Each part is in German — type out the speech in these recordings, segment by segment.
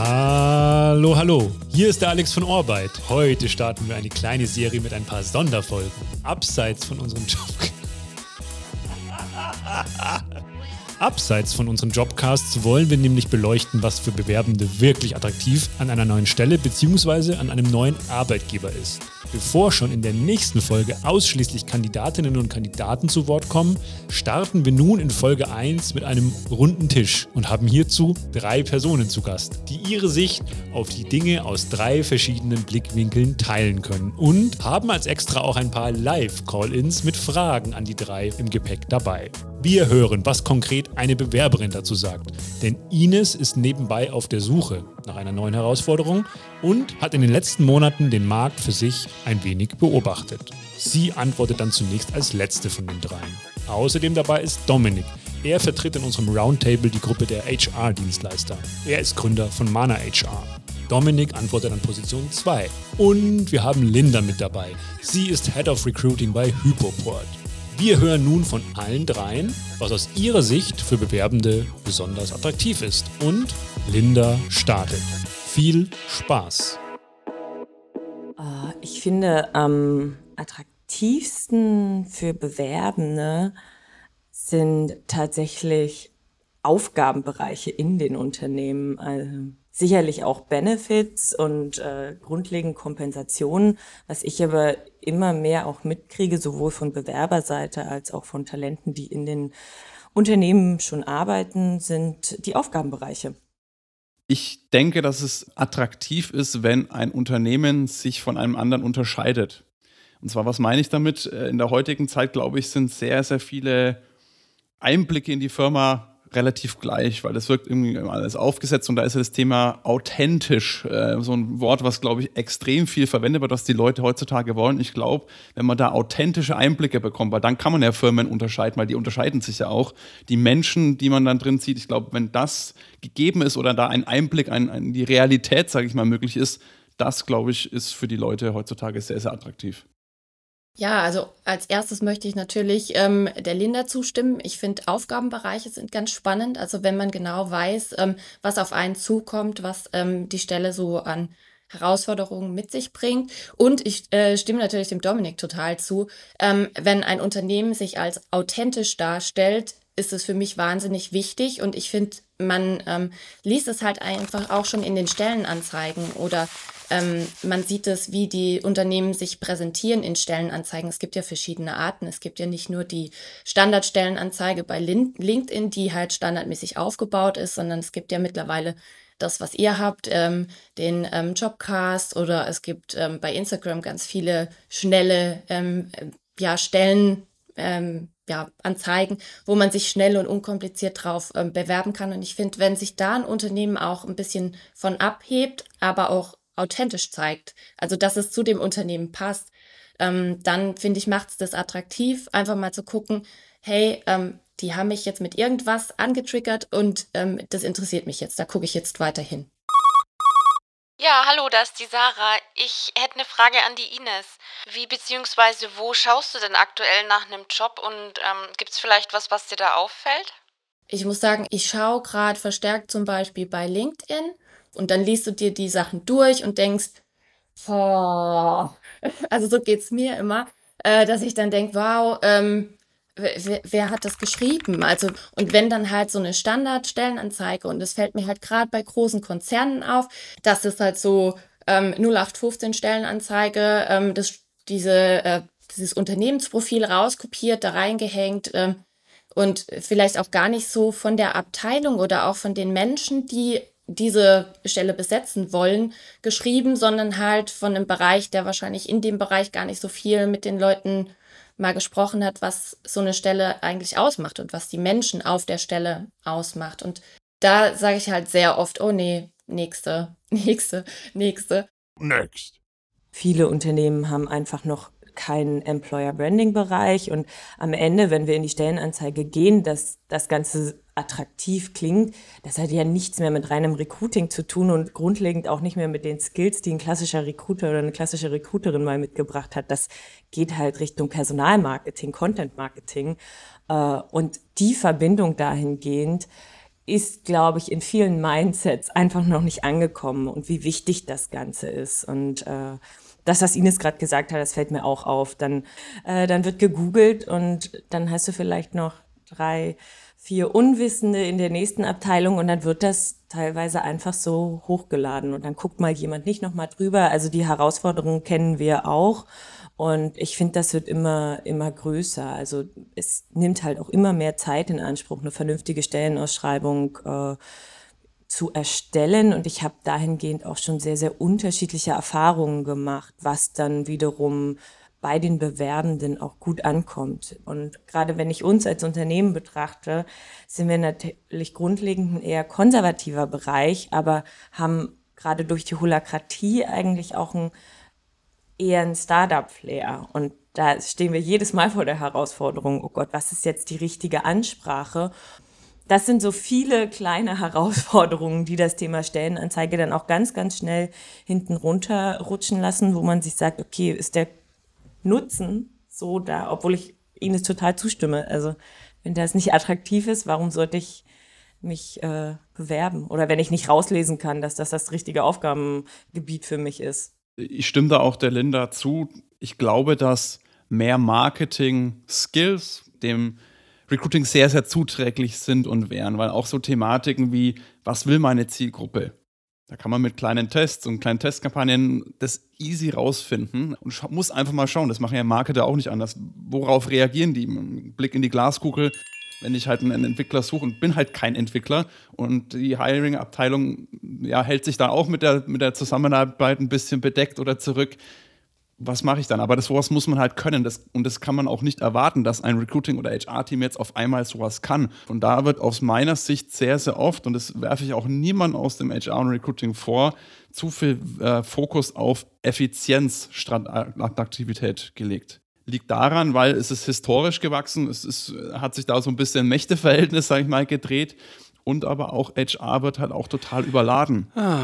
Hallo, hallo. Hier ist der Alex von Orbeit. Heute starten wir eine kleine Serie mit ein paar Sonderfolgen. Abseits von unserem Job. Abseits von unseren Jobcasts wollen wir nämlich beleuchten, was für Bewerbende wirklich attraktiv an einer neuen Stelle bzw. an einem neuen Arbeitgeber ist. Bevor schon in der nächsten Folge ausschließlich Kandidatinnen und Kandidaten zu Wort kommen, starten wir nun in Folge 1 mit einem runden Tisch und haben hierzu drei Personen zu Gast, die ihre Sicht auf die Dinge aus drei verschiedenen Blickwinkeln teilen können und haben als extra auch ein paar Live-Call-ins mit Fragen an die drei im Gepäck dabei. Wir hören, was konkret eine Bewerberin dazu sagt. Denn Ines ist nebenbei auf der Suche nach einer neuen Herausforderung und hat in den letzten Monaten den Markt für sich ein wenig beobachtet. Sie antwortet dann zunächst als letzte von den dreien. Außerdem dabei ist Dominik. Er vertritt in unserem Roundtable die Gruppe der HR-Dienstleister. Er ist Gründer von Mana HR. Dominik antwortet an Position 2. Und wir haben Linda mit dabei. Sie ist Head of Recruiting bei Hypoport. Wir hören nun von allen dreien, was aus ihrer Sicht für Bewerbende besonders attraktiv ist. Und Linda startet. Viel Spaß. Ah, ich finde am attraktivsten für Bewerbende sind tatsächlich Aufgabenbereiche in den Unternehmen. Also sicherlich auch Benefits und äh, grundlegend Kompensationen. Was ich aber immer mehr auch mitkriege, sowohl von Bewerberseite als auch von Talenten, die in den Unternehmen schon arbeiten, sind die Aufgabenbereiche. Ich denke, dass es attraktiv ist, wenn ein Unternehmen sich von einem anderen unterscheidet. Und zwar, was meine ich damit? Äh, in der heutigen Zeit, glaube ich, sind sehr, sehr viele Einblicke in die Firma relativ gleich, weil das wirkt irgendwie alles aufgesetzt und da ist ja das Thema authentisch, äh, so ein Wort, was glaube ich extrem viel verwendet wird, was die Leute heutzutage wollen. Ich glaube, wenn man da authentische Einblicke bekommt, weil dann kann man ja Firmen unterscheiden, weil die unterscheiden sich ja auch. Die Menschen, die man dann drin sieht, ich glaube, wenn das gegeben ist oder da ein Einblick in, in die Realität, sage ich mal, möglich ist, das glaube ich, ist für die Leute heutzutage sehr, sehr attraktiv. Ja, also als erstes möchte ich natürlich ähm, der Linda zustimmen. Ich finde, Aufgabenbereiche sind ganz spannend. Also wenn man genau weiß, ähm, was auf einen zukommt, was ähm, die Stelle so an Herausforderungen mit sich bringt. Und ich äh, stimme natürlich dem Dominik total zu. Ähm, wenn ein Unternehmen sich als authentisch darstellt, ist es für mich wahnsinnig wichtig. Und ich finde, man ähm, liest es halt einfach auch schon in den Stellenanzeigen oder ähm, man sieht es, wie die Unternehmen sich präsentieren in Stellenanzeigen. Es gibt ja verschiedene Arten. Es gibt ja nicht nur die Standardstellenanzeige bei LinkedIn, die halt standardmäßig aufgebaut ist, sondern es gibt ja mittlerweile das, was ihr habt, ähm, den ähm, Jobcast oder es gibt ähm, bei Instagram ganz viele schnelle ähm, ja, Stellen, ähm, ja, Anzeigen, wo man sich schnell und unkompliziert drauf ähm, bewerben kann. Und ich finde, wenn sich da ein Unternehmen auch ein bisschen von abhebt, aber auch authentisch zeigt, also dass es zu dem Unternehmen passt, ähm, dann finde ich, macht es das attraktiv, einfach mal zu gucken, hey, ähm, die haben mich jetzt mit irgendwas angetriggert und ähm, das interessiert mich jetzt, da gucke ich jetzt weiterhin. Ja, hallo, da ist die Sarah. Ich hätte eine Frage an die Ines. Wie bzw. wo schaust du denn aktuell nach einem Job und ähm, gibt es vielleicht was, was dir da auffällt? Ich muss sagen, ich schaue gerade verstärkt zum Beispiel bei LinkedIn und dann liest du dir die Sachen durch und denkst, boah, also so geht es mir immer, äh, dass ich dann denke, wow, ähm, wer, wer, hat das geschrieben? Also, und wenn dann halt so eine Standardstellenanzeige, und es fällt mir halt gerade bei großen Konzernen auf, dass es halt so ähm, 0815 Stellenanzeige, ähm, das, diese, äh, dieses Unternehmensprofil rauskopiert, da reingehängt, ähm, und vielleicht auch gar nicht so von der Abteilung oder auch von den Menschen, die diese Stelle besetzen wollen, geschrieben, sondern halt von einem Bereich, der wahrscheinlich in dem Bereich gar nicht so viel mit den Leuten mal gesprochen hat, was so eine Stelle eigentlich ausmacht und was die Menschen auf der Stelle ausmacht. Und da sage ich halt sehr oft, oh nee, nächste, nächste, nächste. Next. Viele Unternehmen haben einfach noch keinen Employer Branding Bereich und am Ende, wenn wir in die Stellenanzeige gehen, dass das Ganze attraktiv klingt, das hat ja nichts mehr mit reinem Recruiting zu tun und grundlegend auch nicht mehr mit den Skills, die ein klassischer Recruiter oder eine klassische Recruiterin mal mitgebracht hat. Das geht halt Richtung Personalmarketing, Content Marketing äh, und die Verbindung dahingehend ist, glaube ich, in vielen Mindsets einfach noch nicht angekommen und wie wichtig das Ganze ist. Und äh, das, was Ines gerade gesagt hat, das fällt mir auch auf. Dann, äh, dann wird gegoogelt und dann hast du vielleicht noch drei, vier Unwissende in der nächsten Abteilung und dann wird das teilweise einfach so hochgeladen und dann guckt mal jemand nicht nochmal drüber. Also die Herausforderungen kennen wir auch. Und ich finde, das wird immer, immer größer. Also es nimmt halt auch immer mehr Zeit in Anspruch, eine vernünftige Stellenausschreibung äh, zu erstellen. Und ich habe dahingehend auch schon sehr, sehr unterschiedliche Erfahrungen gemacht, was dann wiederum bei den Bewerbenden auch gut ankommt. Und gerade wenn ich uns als Unternehmen betrachte, sind wir natürlich grundlegend ein eher konservativer Bereich, aber haben gerade durch die Holakratie eigentlich auch ein eher ein Startup-Flair. Und da stehen wir jedes Mal vor der Herausforderung, oh Gott, was ist jetzt die richtige Ansprache? Das sind so viele kleine Herausforderungen, die das Thema Stellenanzeige dann auch ganz, ganz schnell hinten runterrutschen lassen, wo man sich sagt, okay, ist der Nutzen so da, obwohl ich Ihnen total zustimme. Also wenn das nicht attraktiv ist, warum sollte ich mich äh, bewerben? Oder wenn ich nicht rauslesen kann, dass das das richtige Aufgabengebiet für mich ist. Ich stimme da auch der Linda zu. Ich glaube, dass mehr Marketing-Skills dem Recruiting sehr, sehr zuträglich sind und wären, weil auch so Thematiken wie, was will meine Zielgruppe? Da kann man mit kleinen Tests und kleinen Testkampagnen das easy rausfinden und muss einfach mal schauen. Das machen ja Marketer auch nicht anders. Worauf reagieren die? Blick in die Glaskugel wenn ich halt einen Entwickler suche und bin halt kein Entwickler und die Hiring-Abteilung ja, hält sich da auch mit der, mit der Zusammenarbeit ein bisschen bedeckt oder zurück. Was mache ich dann? Aber das sowas muss man halt können. Das, und das kann man auch nicht erwarten, dass ein Recruiting- oder HR-Team jetzt auf einmal sowas kann. Und da wird aus meiner Sicht sehr, sehr oft, und das werfe ich auch niemand aus dem HR und Recruiting vor, zu viel äh, Fokus auf Effizienz statt Attraktivität gelegt liegt daran, weil es ist historisch gewachsen, es ist, hat sich da so ein bisschen Mächteverhältnis, sage ich mal, gedreht und aber auch HR wird halt auch total überladen. Ah.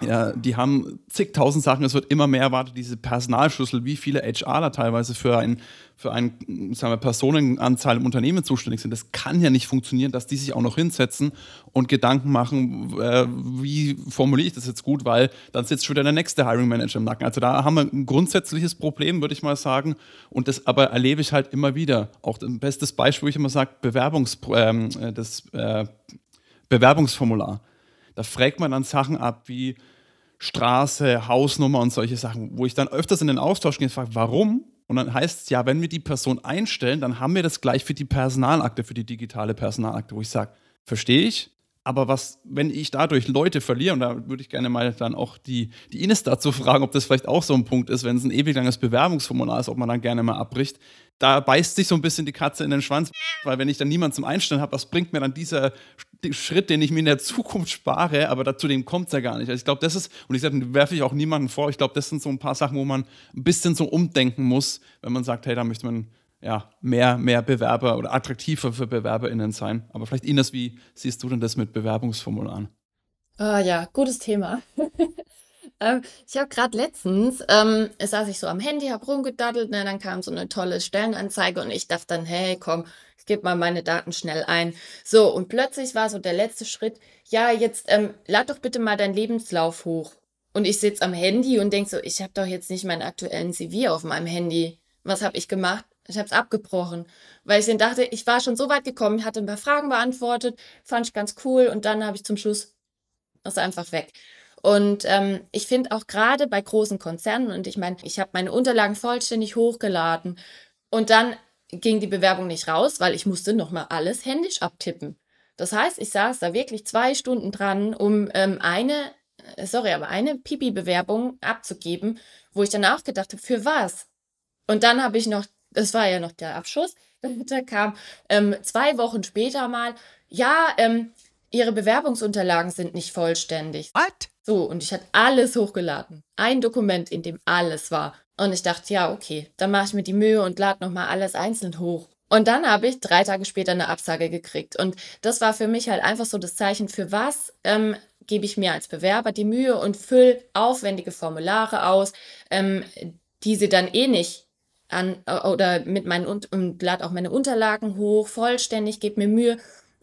Ja, die haben zigtausend Sachen, es wird immer mehr erwartet, diese Personalschlüssel, wie viele HRler teilweise für ein, für eine sagen wir, Personenanzahl im Unternehmen zuständig sind. Das kann ja nicht funktionieren, dass die sich auch noch hinsetzen und Gedanken machen, äh, wie formuliere ich das jetzt gut, weil dann sitzt schon wieder der nächste Hiring Manager im Nacken. Also da haben wir ein grundsätzliches Problem, würde ich mal sagen. Und das aber erlebe ich halt immer wieder. Auch ein bestes Beispiel, wo ich immer sage, Bewerbungs, ähm, äh, das äh, Bewerbungsformular da fragt man dann Sachen ab wie Straße, Hausnummer und solche Sachen, wo ich dann öfters in den Austausch gehe und frage, warum? Und dann heißt es ja, wenn wir die Person einstellen, dann haben wir das gleich für die Personalakte, für die digitale Personalakte, wo ich sage, verstehe ich, aber was, wenn ich dadurch Leute verliere, und da würde ich gerne mal dann auch die, die Ines dazu fragen, ob das vielleicht auch so ein Punkt ist, wenn es ein ewig langes Bewerbungsformular ist, ob man dann gerne mal abbricht. Da beißt sich so ein bisschen die Katze in den Schwanz, weil wenn ich dann niemanden zum Einstellen habe, was bringt mir dann dieser Schritt, den ich mir in der Zukunft spare, aber dazu dem kommt es ja gar nicht. Also ich glaube, das ist, und ich sage, werfe ich auch niemanden vor, ich glaube, das sind so ein paar Sachen, wo man ein bisschen so umdenken muss, wenn man sagt, hey, da möchte man ja, mehr, mehr Bewerber oder attraktiver für BewerberInnen sein. Aber vielleicht Ines, wie siehst du denn das mit Bewerbungsformularen? Ah ja, gutes Thema. ähm, ich habe gerade letztens, ähm, saß ich so am Handy, habe rumgedaddelt, ne, dann kam so eine tolle Stellenanzeige und ich dachte dann, hey, komm, ich gebe mal meine Daten schnell ein. So, und plötzlich war so der letzte Schritt, ja, jetzt ähm, lad doch bitte mal deinen Lebenslauf hoch. Und ich sitze am Handy und denke so, ich habe doch jetzt nicht meinen aktuellen CV auf meinem Handy. Was habe ich gemacht? Ich habe es abgebrochen, weil ich dann dachte, ich war schon so weit gekommen, hatte ein paar Fragen beantwortet, fand ich ganz cool und dann habe ich zum Schluss das einfach weg. Und ähm, ich finde auch gerade bei großen Konzernen, und ich meine, ich habe meine Unterlagen vollständig hochgeladen und dann ging die Bewerbung nicht raus, weil ich musste nochmal alles händisch abtippen. Das heißt, ich saß da wirklich zwei Stunden dran, um ähm, eine, äh, sorry, aber eine Pipi-Bewerbung abzugeben, wo ich danach gedacht habe, für was? Und dann habe ich noch das war ja noch der Abschuss. Da kam ähm, zwei Wochen später mal, ja, ähm, Ihre Bewerbungsunterlagen sind nicht vollständig. What? So, und ich hatte alles hochgeladen. Ein Dokument, in dem alles war. Und ich dachte, ja, okay, dann mache ich mir die Mühe und lade nochmal alles einzeln hoch. Und dann habe ich drei Tage später eine Absage gekriegt. Und das war für mich halt einfach so das Zeichen, für was ähm, gebe ich mir als Bewerber die Mühe und fülle aufwendige Formulare aus, ähm, die sie dann eh nicht an äh, oder mit meinen und lade auch meine Unterlagen hoch, vollständig, gebe mir Mühe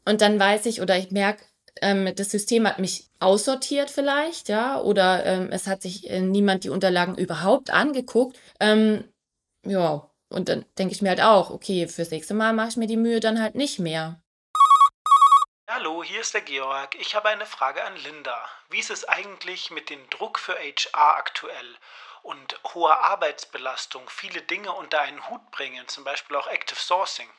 und dann weiß ich oder ich merke, ähm, das System hat mich aussortiert vielleicht, ja, oder ähm, es hat sich äh, niemand die Unterlagen überhaupt angeguckt. Ähm, ja, und dann denke ich mir halt auch, okay, fürs nächste Mal mache ich mir die Mühe dann halt nicht mehr. Hallo, hier ist der Georg. Ich habe eine Frage an Linda. Wie ist es eigentlich mit dem Druck für HR aktuell und hoher Arbeitsbelastung, viele Dinge unter einen Hut bringen, zum Beispiel auch Active Sourcing?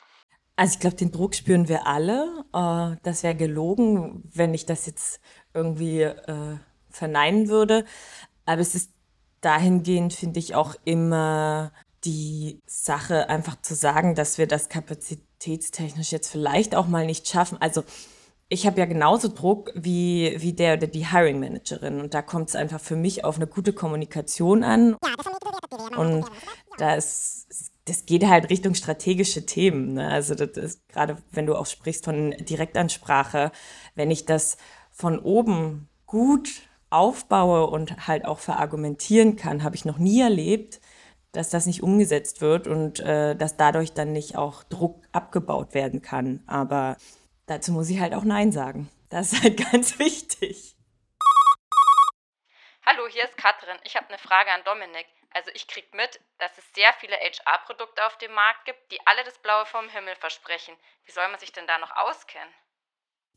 Also ich glaube, den Druck spüren wir alle. Äh, das wäre gelogen, wenn ich das jetzt irgendwie äh, verneinen würde. Aber es ist dahingehend, finde ich, auch immer die Sache, einfach zu sagen, dass wir das kapazitätstechnisch jetzt vielleicht auch mal nicht schaffen. Also ich habe ja genauso Druck wie, wie der oder die Hiring Managerin. Und da kommt es einfach für mich auf eine gute Kommunikation an. Und da ist, das geht halt Richtung strategische Themen. Ne? Also das ist gerade, wenn du auch sprichst von Direktansprache, wenn ich das von oben gut aufbaue und halt auch verargumentieren kann, habe ich noch nie erlebt, dass das nicht umgesetzt wird und äh, dass dadurch dann nicht auch Druck abgebaut werden kann. Aber dazu muss ich halt auch Nein sagen. Das ist halt ganz wichtig. Hallo, hier ist Katrin. Ich habe eine Frage an Dominik. Also ich kriege mit, dass es sehr viele HR-Produkte auf dem Markt gibt, die alle das Blaue vom Himmel versprechen. Wie soll man sich denn da noch auskennen?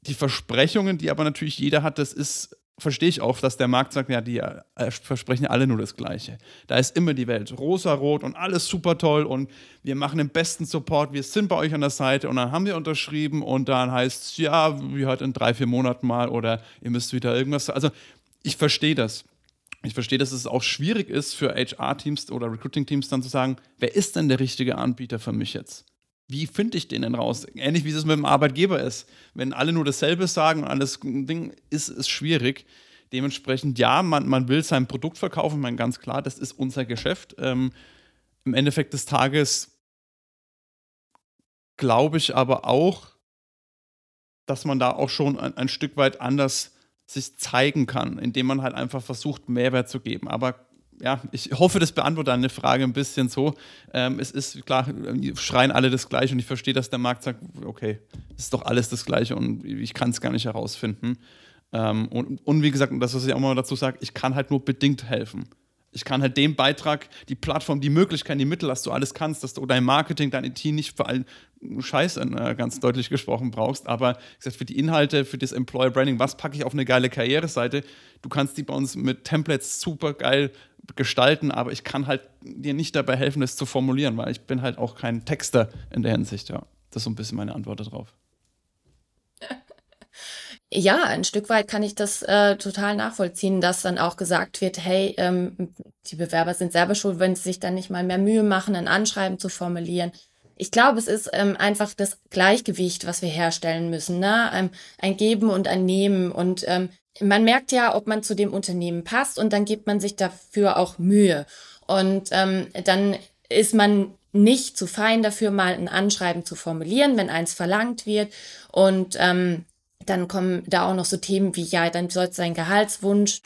Die Versprechungen, die aber natürlich jeder hat, das ist verstehe ich auch, dass der Markt sagt, ja, die äh, versprechen alle nur das Gleiche. Da ist immer die Welt rosa-rot und alles super toll und wir machen den besten Support, wir sind bei euch an der Seite und dann haben wir unterschrieben und dann heißt es, ja, wie halt in drei, vier Monaten mal oder ihr müsst wieder irgendwas. Also ich verstehe das. Ich verstehe, dass es auch schwierig ist für HR-Teams oder Recruiting-Teams dann zu sagen, wer ist denn der richtige Anbieter für mich jetzt? wie finde ich den denn raus? Ähnlich wie es mit dem Arbeitgeber ist. Wenn alle nur dasselbe sagen und alles Ding, ist es schwierig. Dementsprechend, ja, man, man will sein Produkt verkaufen, man ganz klar, das ist unser Geschäft. Ähm, Im Endeffekt des Tages glaube ich aber auch, dass man da auch schon ein, ein Stück weit anders sich zeigen kann, indem man halt einfach versucht, Mehrwert zu geben. Aber ja, ich hoffe, das beantwortet deine Frage ein bisschen so. Ähm, es ist klar, schreien alle das Gleiche und ich verstehe, dass der Markt sagt, okay, ist doch alles das Gleiche und ich kann es gar nicht herausfinden. Ähm, und, und wie gesagt, das, was ich auch mal dazu sage, ich kann halt nur bedingt helfen. Ich kann halt den Beitrag, die Plattform, die Möglichkeit, die Mittel, dass du alles kannst, dass du dein Marketing, dein IT nicht für allen Scheiß äh, ganz deutlich gesprochen brauchst, aber gesagt, für die Inhalte, für das Employer Branding, was packe ich auf eine geile Karriereseite? Du kannst die bei uns mit Templates super geil gestalten, aber ich kann halt dir nicht dabei helfen, das zu formulieren, weil ich bin halt auch kein Texter in der Hinsicht, ja. Das ist so ein bisschen meine Antwort darauf. Ja, ein Stück weit kann ich das äh, total nachvollziehen, dass dann auch gesagt wird, hey, ähm, die Bewerber sind selber schuld, wenn sie sich dann nicht mal mehr Mühe machen, ein Anschreiben zu formulieren. Ich glaube, es ist ähm, einfach das Gleichgewicht, was wir herstellen müssen, ne? Ähm, ein Geben und ein Nehmen. Und ähm, man merkt ja, ob man zu dem Unternehmen passt und dann gibt man sich dafür auch Mühe. Und ähm, dann ist man nicht zu fein dafür, mal ein Anschreiben zu formulieren, wenn eins verlangt wird. Und ähm, dann kommen da auch noch so Themen wie, ja, dann soll sein Gehaltswunsch,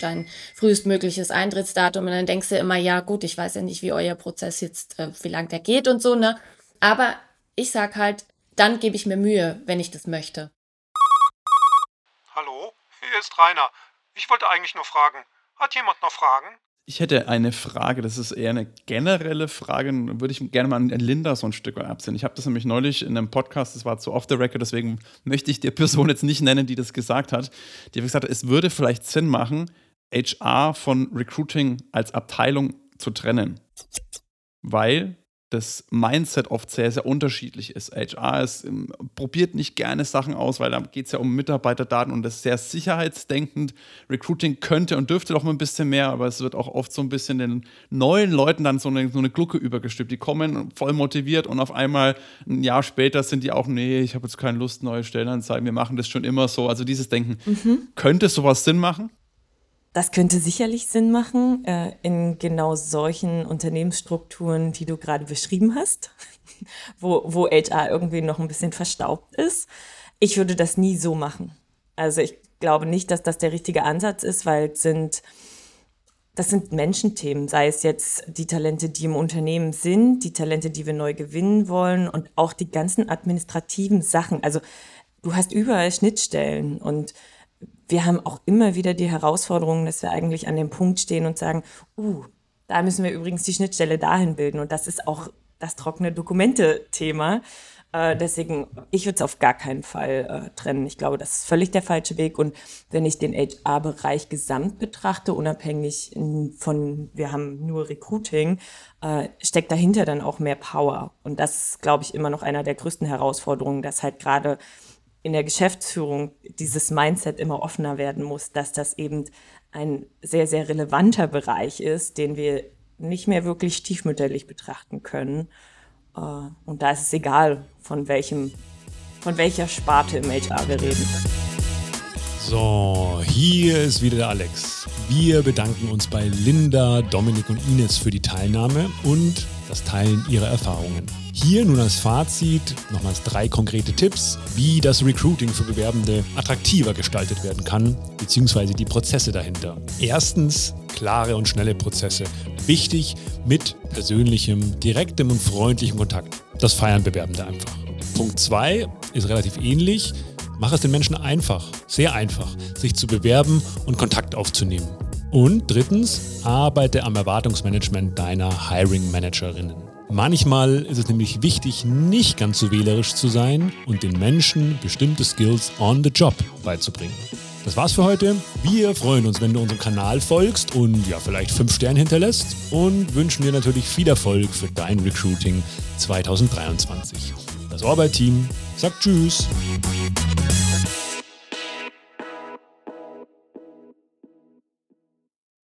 dein frühestmögliches Eintrittsdatum. Und dann denkst du immer, ja, gut, ich weiß ja nicht, wie euer Prozess jetzt, äh, wie lang der geht und so, ne? Aber ich sag halt, dann gebe ich mir Mühe, wenn ich das möchte. Hallo, hier ist Rainer. Ich wollte eigentlich nur fragen, hat jemand noch Fragen? Ich hätte eine Frage, das ist eher eine generelle Frage, würde ich gerne mal an Linda so ein Stück weit. Ich habe das nämlich neulich in einem Podcast, das war zu off the record, deswegen möchte ich die Person jetzt nicht nennen, die das gesagt hat. Die hat gesagt, es würde vielleicht Sinn machen, HR von Recruiting als Abteilung zu trennen. Weil das Mindset oft sehr, sehr unterschiedlich ist. HR ist, ähm, probiert nicht gerne Sachen aus, weil da geht es ja um Mitarbeiterdaten und das ist sehr sicherheitsdenkend. Recruiting könnte und dürfte doch mal ein bisschen mehr, aber es wird auch oft so ein bisschen den neuen Leuten dann so eine, so eine Glucke übergestülpt. Die kommen voll motiviert und auf einmal ein Jahr später sind die auch, nee, ich habe jetzt keine Lust, neue Stellenanzeigen, wir machen das schon immer so. Also dieses Denken, mhm. könnte sowas Sinn machen? Das könnte sicherlich Sinn machen äh, in genau solchen Unternehmensstrukturen, die du gerade beschrieben hast, wo, wo HR irgendwie noch ein bisschen verstaubt ist. Ich würde das nie so machen. Also ich glaube nicht, dass das der richtige Ansatz ist, weil es sind, das sind Menschenthemen, sei es jetzt die Talente, die im Unternehmen sind, die Talente, die wir neu gewinnen wollen und auch die ganzen administrativen Sachen. Also du hast überall Schnittstellen und wir haben auch immer wieder die Herausforderung, dass wir eigentlich an dem Punkt stehen und sagen, uh, da müssen wir übrigens die Schnittstelle dahin bilden. Und das ist auch das trockene Dokumente-Thema. Äh, deswegen, ich würde es auf gar keinen Fall äh, trennen. Ich glaube, das ist völlig der falsche Weg. Und wenn ich den HR-Bereich gesamt betrachte, unabhängig von, wir haben nur Recruiting, äh, steckt dahinter dann auch mehr Power. Und das ist, glaube ich, immer noch einer der größten Herausforderungen, dass halt gerade in der Geschäftsführung dieses Mindset immer offener werden muss, dass das eben ein sehr, sehr relevanter Bereich ist, den wir nicht mehr wirklich stiefmütterlich betrachten können. Äh, und da ist es egal, von welchem, von welcher Sparte im HR wir reden. So, hier ist wieder der Alex. Wir bedanken uns bei Linda, Dominik und Ines für die Teilnahme und das Teilen ihrer Erfahrungen. Hier nun als Fazit nochmals drei konkrete Tipps, wie das Recruiting für Bewerbende attraktiver gestaltet werden kann, beziehungsweise die Prozesse dahinter. Erstens, klare und schnelle Prozesse. Wichtig mit persönlichem, direktem und freundlichem Kontakt. Das feiern Bewerbende einfach. Punkt 2 ist relativ ähnlich. Mach es den Menschen einfach, sehr einfach, sich zu bewerben und Kontakt aufzunehmen. Und drittens, arbeite am Erwartungsmanagement deiner Hiring Managerinnen. Manchmal ist es nämlich wichtig, nicht ganz so wählerisch zu sein und den Menschen bestimmte Skills on the job beizubringen. Das war's für heute. Wir freuen uns, wenn du unserem Kanal folgst und ja, vielleicht 5 Sterne hinterlässt und wünschen dir natürlich viel Erfolg für dein Recruiting 2023. Das Orbit-Team sagt Tschüss.